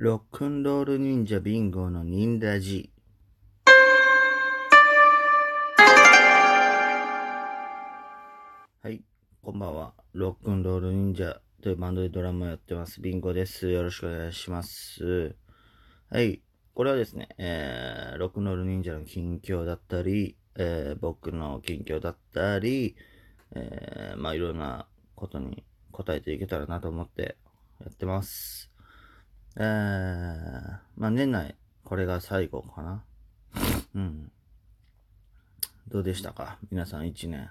ロックンロール忍者ビンゴの忍ラジ。はい、こんばんは。ロックンロール忍者というバンドでドラムをやってます。ビンゴです。よろしくお願いします。はい、これはですね、えー、ロックンロール忍者の近況だったり、えー、僕の近況だったり、えー、まあいろんなことに答えていけたらなと思ってやってます。えー、まあ年内、これが最後かな。うん。どうでしたか？皆さん一年。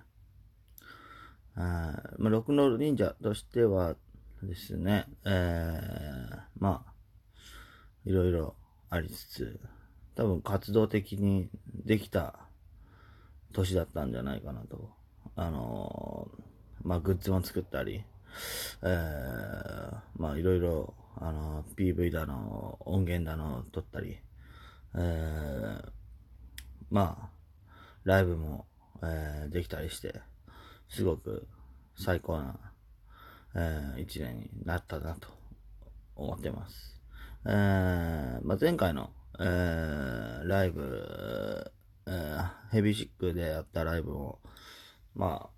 あーまあ、ロックンロール忍者としてはですね、えー、まあ、いろいろありつつ、多分活動的にできた年だったんじゃないかなと。あのーまあ、グッズも作ったり、えー、まあ、いろいろ、あの PV だの、音源だの、撮ったり、えー、まあ、ライブも、えーできたりして、すごく最高な、えー一年になったなと思ってます。えーまあ、前回の、えーライブ、えーヘビーシックでやったライブも、まあ、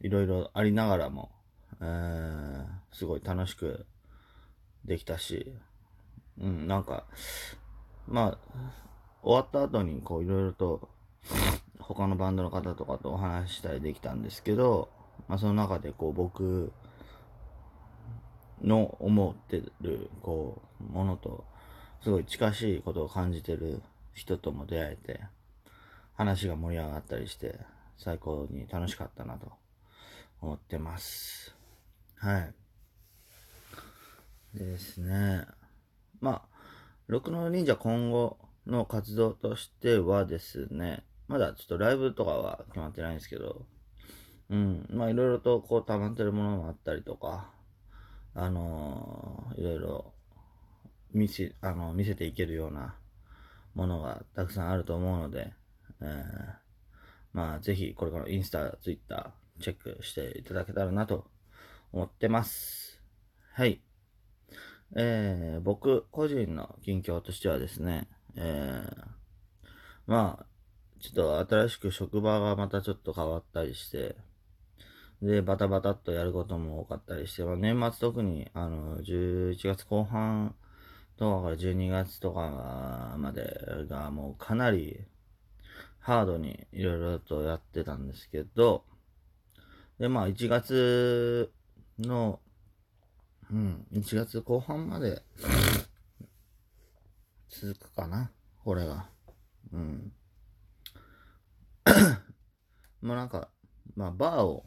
いろいろありながらも、えーすごい楽しくできたし、うん、なんか、まあ、終わった後にこういろいろと他のバンドの方とかとお話ししたりできたんですけど、まあその中でこう僕の思ってるこうものとすごい近しいことを感じてる人とも出会えて話が盛り上がったりして最高に楽しかったなと思ってます。はい。ですね。まあ、六の忍者今後の活動としてはですね、まだちょっとライブとかは決まってないんですけど、うん、まあいろいろとこう溜まってるものもあったりとか、あのーいろいろ見せ、あの、見せていけるようなものがたくさんあると思うので、えーまあぜひこれからインスタ、ツイッターチェックしていただけたらなと思ってます。はい。えー、僕個人の近況としてはですね、えー、まあ、ちょっと新しく職場がまたちょっと変わったりして、で、バタバタっとやることも多かったりして、まあ、年末特に、あの、11月後半とかから12月とかまでがもうかなりハードにいろいろとやってたんですけど、で、まあ、1月の、うん、1月後半まで続くかな、これが。うん。まあなんか、まあバーを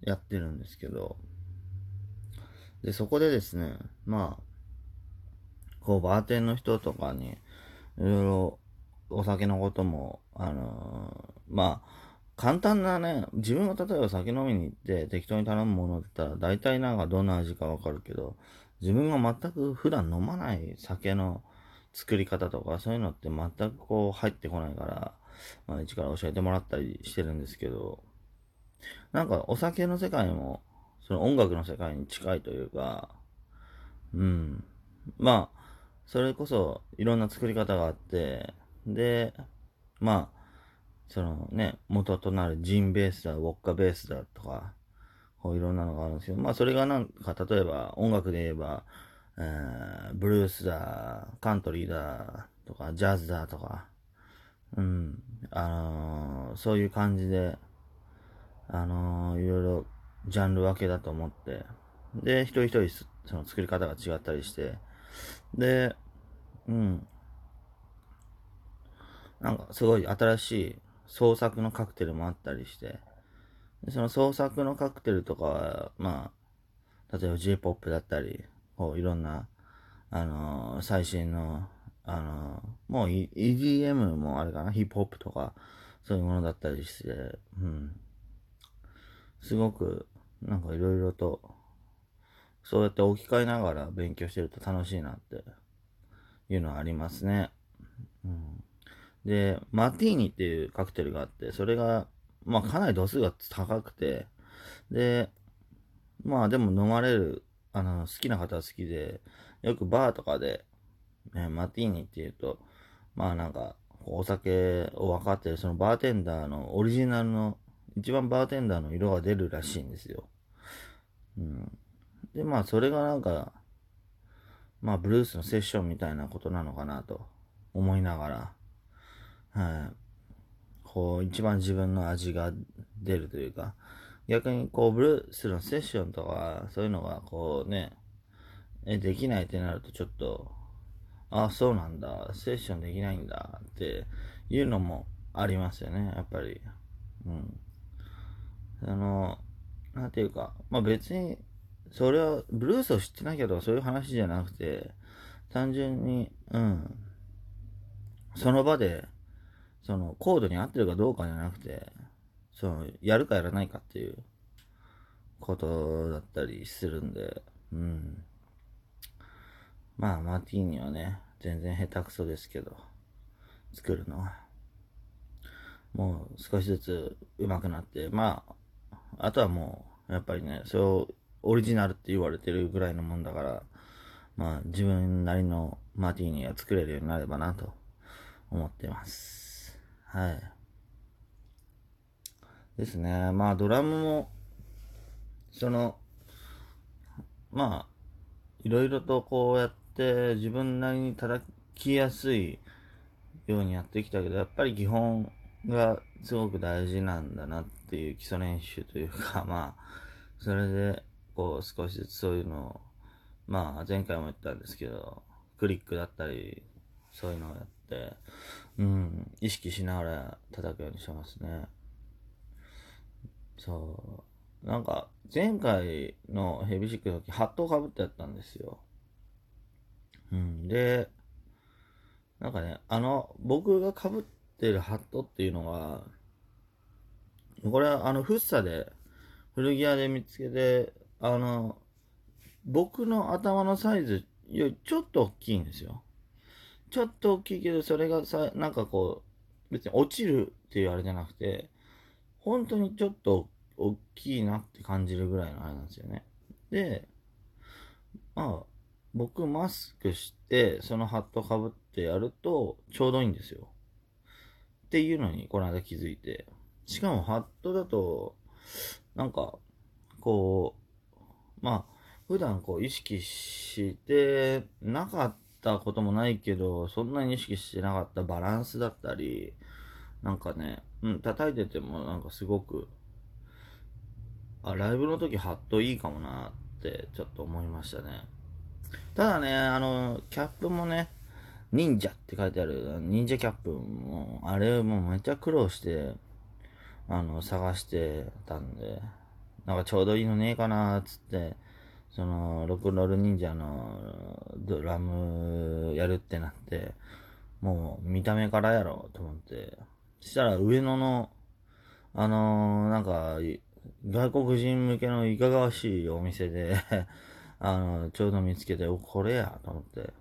やってるんですけど、で、そこでですね、まあ、こう、バーテンの人とかに、いろいろお酒のことも、あのーまあ、簡単なね、自分が例えば酒飲みに行って適当に頼むものだったら大体なんかどんな味かわかるけど、自分が全く普段飲まない酒の作り方とかそういうのって全くこう入ってこないから、まあ一から教えてもらったりしてるんですけど、なんかお酒の世界も、その音楽の世界に近いというか、うん。まあ、それこそいろんな作り方があって、で、まあ、そのね、元となるジンベースだ、ウォッカベースだとか、こういろんなのがあるんですけど、まあそれがなんか、例えば音楽で言えば、えーブルースだ、カントリーだ、とか、ジャズだとか、うん、あのーそういう感じで、あのーいろいろジャンル分けだと思って、で、一人一人その作り方が違ったりして、で、うん、なんかすごい新しい創作のカクテルもあったりして、その創作のカクテルとかは、まあ、例えば J-POP だったり、こういろんな、あのー最新の、あのーもう E- EDM もあれかな、ヒップホップとか、そういうものだったりして、うん。すごく、なんかいろいろと、そうやって置き換えながら勉強してると楽しいなっていうのはありますね。うん。で、マティーニっていうカクテルがあって、それが、まあかなり度数が高くて、で、まあでも飲まれるあの、好きな方は好きで、よくバーとかで、ね、マティーニって言うと、まあなんか、お酒を分かってる、そのバーテンダーのオリジナルの、一番バーテンダーの色が出るらしいんですよ。うん。で、まあそれがなんか、まあブルースのセッションみたいなことなのかなと思いながら、はい。こう、一番自分の味が出るというか、逆にこう、ブルースのセッションとか、そういうのがこうね、え、できないってなるとちょっと、あ、そうなんだ、セッションできないんだっていうのもありますよね、やっぱり。うん。あの、なんていうか、まあ別に、それは、ブルースを知ってなきゃとかそういう話じゃなくて、単純に、うん、その場で、その、コードに合ってるかどうかじゃなくて、その、やるかやらないかっていうことだったりするんで、うん。まあ、マーティーニはね、全然下手くそですけど、作るのは。もう少しずつ上手くなって、まあ、あとはもう、やっぱりね、それをオリジナルって言われてるぐらいのもんだから、まあ、自分なりのマーティーニが作れるようになればなと思ってます。はい。ですね。まあ、ドラムも、その、まあ、いろいろとこうやって自分なりに叩きやすいようにやってきたけど、やっぱり基本がすごく大事なんだなっていう基礎練習というか、まあ、それで、こう少しずつそういうのを、まあ前回も言ったんですけど、クリックだったり、そういうのをやって、うん、意識しながら叩くようにしてますね。そう。なんか、前回のヘビシックの時、ハットをかぶってやったんですよ。うん。で、なんかね、あの、僕がかぶってるハットっていうのは、これはあの、フッサで、古着屋で見つけて、あの、僕の頭のサイズよりちょっと大きいんですよ。ちょっと大きいけど、それがさ、なんかこう、別に落ちるっていうあれじゃなくて、本当にちょっと大きいなって感じるぐらいのあれなんですよね。で、まあ、僕マスクして、そのハットかぶってやると、ちょうどいいんですよ。っていうのに、この間気づいて。しかも、ハットだと、なんか、こう、まあ、普段こう意識してなかったこともないけど、そんなに意識してなかったバランスだったり、なんかね、うん、叩いててもなんかすごく、あ、ライブの時ハットいいかもなってちょっと思いましたね。ただね、あの、キャップもね、忍者って書いてある、忍者キャップも、あれもめっちゃ苦労して、あの、探してたんで、なんかちょうどいいのねえかなーつって、その、ロックンロール忍者のドラムやるってなって、もう見た目からやろうと思って、そしたら上野の、あのー、なんか、外国人向けのいかがわしいお店で あの、ちょうど見つけて、お、これや、と思って。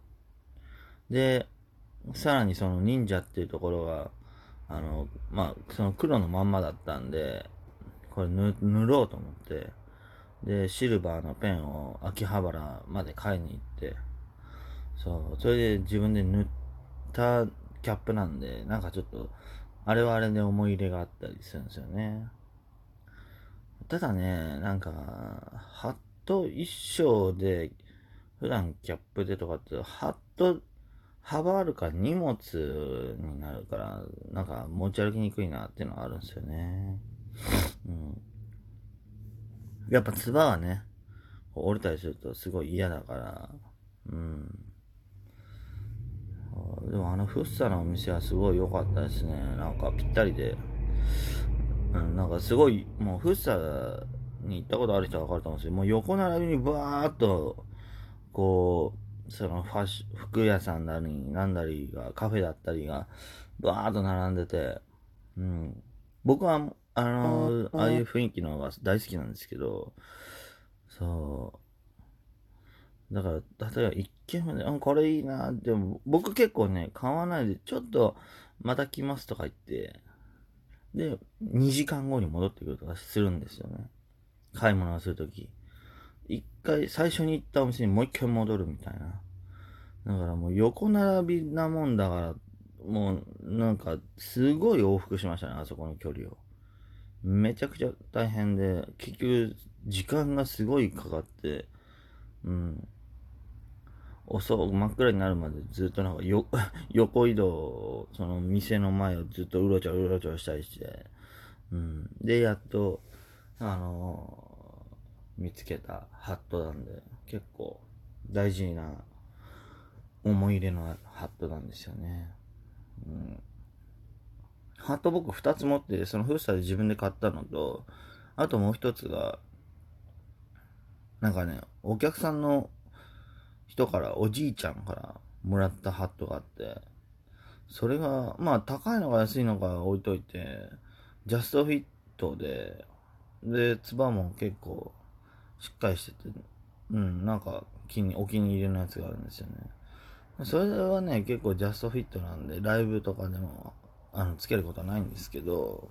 で、さらにその忍者っていうところが、あの、まあ、その黒のまんまだったんで、これ塗ろうと思って、で、シルバーのペンを秋葉原まで買いに行って、そう、それで自分で塗ったキャップなんで、なんかちょっと、あれはあれで思い入れがあったりするんですよね。ただね、なんか、ハット一生で、普段キャップでとかって、ハット幅あるか荷物になるから、なんか持ち歩きにくいなっていうのはあるんですよね。うん。やっぱ唾がね、折れたりするとすごい嫌だから、うん。でもあのフッサのお店はすごい良かったですね。なんかぴったりで。うん、なんかすごい、もうフッサに行ったことある人はわかると思うんですけど、もう横並びにバーっと、こう、そのファッシ服屋さんなり、なんだりが、カフェだったりが、バーっと並んでて、うん。僕はあのー、ああいう雰囲気の方が大好きなんですけど、そう。だから、例えば一軒目で、うん、これいいなでも、僕結構ね、買わないで、ちょっと、また来ますとか言って、で、2時間後に戻ってくるとかするんですよね。買い物をするとき。1回、最初に行ったお店にもう一回戻るみたいな。だからもう横並びなもんだから、もうなんかすごい往復しましたね、あそこの距離を。めちゃくちゃ大変で、結局時間がすごいかかって、うん。遅真っ暗になるまでずっとなんかよ 横移動、その店の前をずっとうろちょろうろちょろしたりして、うん。で、やっと、あのー、見つけたハットなんで、結構大事な思い入れのハットなんですよね。うん。ハット僕2つ持って、そのフースターで自分で買ったのと、あともう一つが、なんかね、お客さんの人から、おじいちゃんからもらったハットがあって、それが、まあ高いのか安いのか置いといて、ジャストフィットで、で、つばも結構しっかりしてて、うん、なんか気に、お気に入りのやつがあるんですよね。それはね、結構ジャストフィットなんで、ライブとかでも、あの、つけることはないんですけど、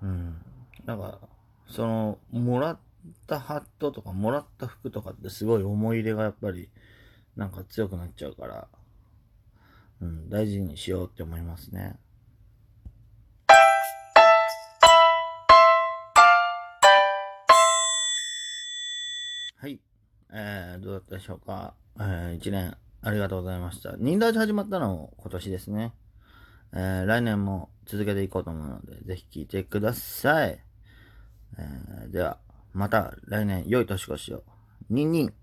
うん。なんか、その、もらったハットとか、もらった服とかってすごい思い入れがやっぱり、なんか強くなっちゃうから、うん、大事にしようって思いますね。はい。えー、どうだったでしょうか？えー、1年ありがとうございました。忍耐始まったのも今年ですね。えー、来年も続けていこうと思うので、ぜひ聴いてください。えー、では、また来年良い年越しを。ニンニン。